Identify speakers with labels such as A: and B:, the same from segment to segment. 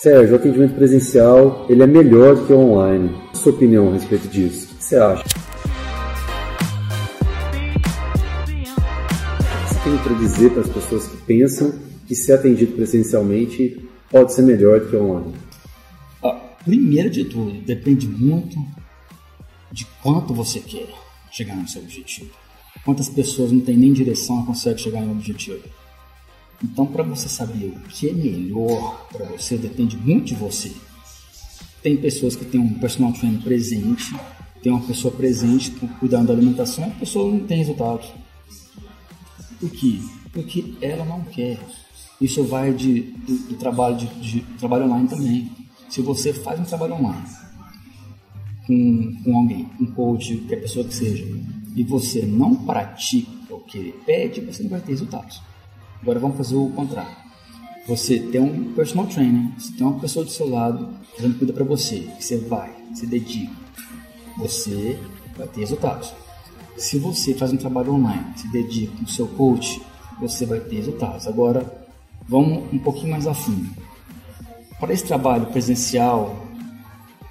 A: Sérgio, o atendimento presencial ele é melhor que o online. Sua opinião a respeito disso? O que você acha? Você tem para dizer para as pessoas que pensam que ser atendido presencialmente pode ser melhor que online?
B: Ah, primeiro de tudo, depende muito de quanto você quer chegar no seu objetivo. Quantas pessoas não têm nem direção e conseguem chegar no objetivo. Então, para você saber o que é melhor para você, depende muito de você. Tem pessoas que têm um personal trainer presente, tem uma pessoa presente cuidando da alimentação e a pessoa não tem resultados. Por quê? Porque ela não quer. Isso vai de, do, do trabalho, de, de, trabalho online também. Se você faz um trabalho online com, com alguém, um coach, qualquer pessoa que seja, e você não pratica o que ele pede, você não vai ter resultados. Agora vamos fazer o contrário. Você tem um personal trainer, você tem uma pessoa do seu lado fazendo cuida para você, você vai, se dedica, você vai ter resultados. Se você faz um trabalho online, se dedica no seu coach, você vai ter resultados. Agora, vamos um pouquinho mais a fundo. Para esse trabalho presencial,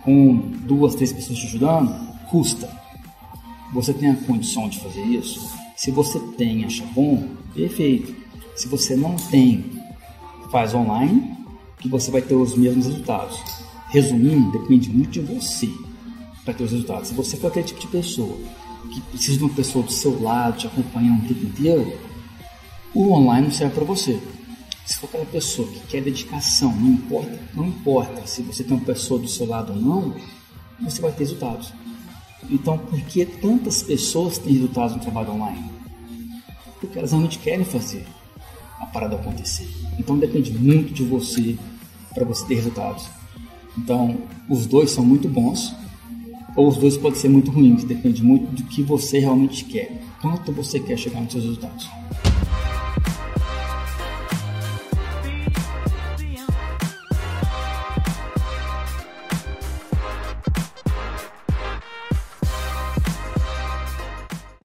B: com duas, três pessoas te ajudando, custa. Você tem a condição de fazer isso? Se você tem, acha bom, perfeito. Se você não tem, faz online, que você vai ter os mesmos resultados. Resumindo, depende muito de você para ter os resultados. Se você for aquele tipo de pessoa que precisa de uma pessoa do seu lado, te acompanhando o tempo inteiro, o online não serve para você. Se for aquela pessoa que quer dedicação, não importa, não importa se você tem uma pessoa do seu lado ou não, você vai ter resultados. Então, por que tantas pessoas têm resultados no trabalho online? Porque elas realmente querem fazer a parada acontecer. Então depende muito de você para você ter resultados. Então os dois são muito bons ou os dois podem ser muito ruins. Depende muito do que você realmente quer, quanto você quer chegar nos seus resultados.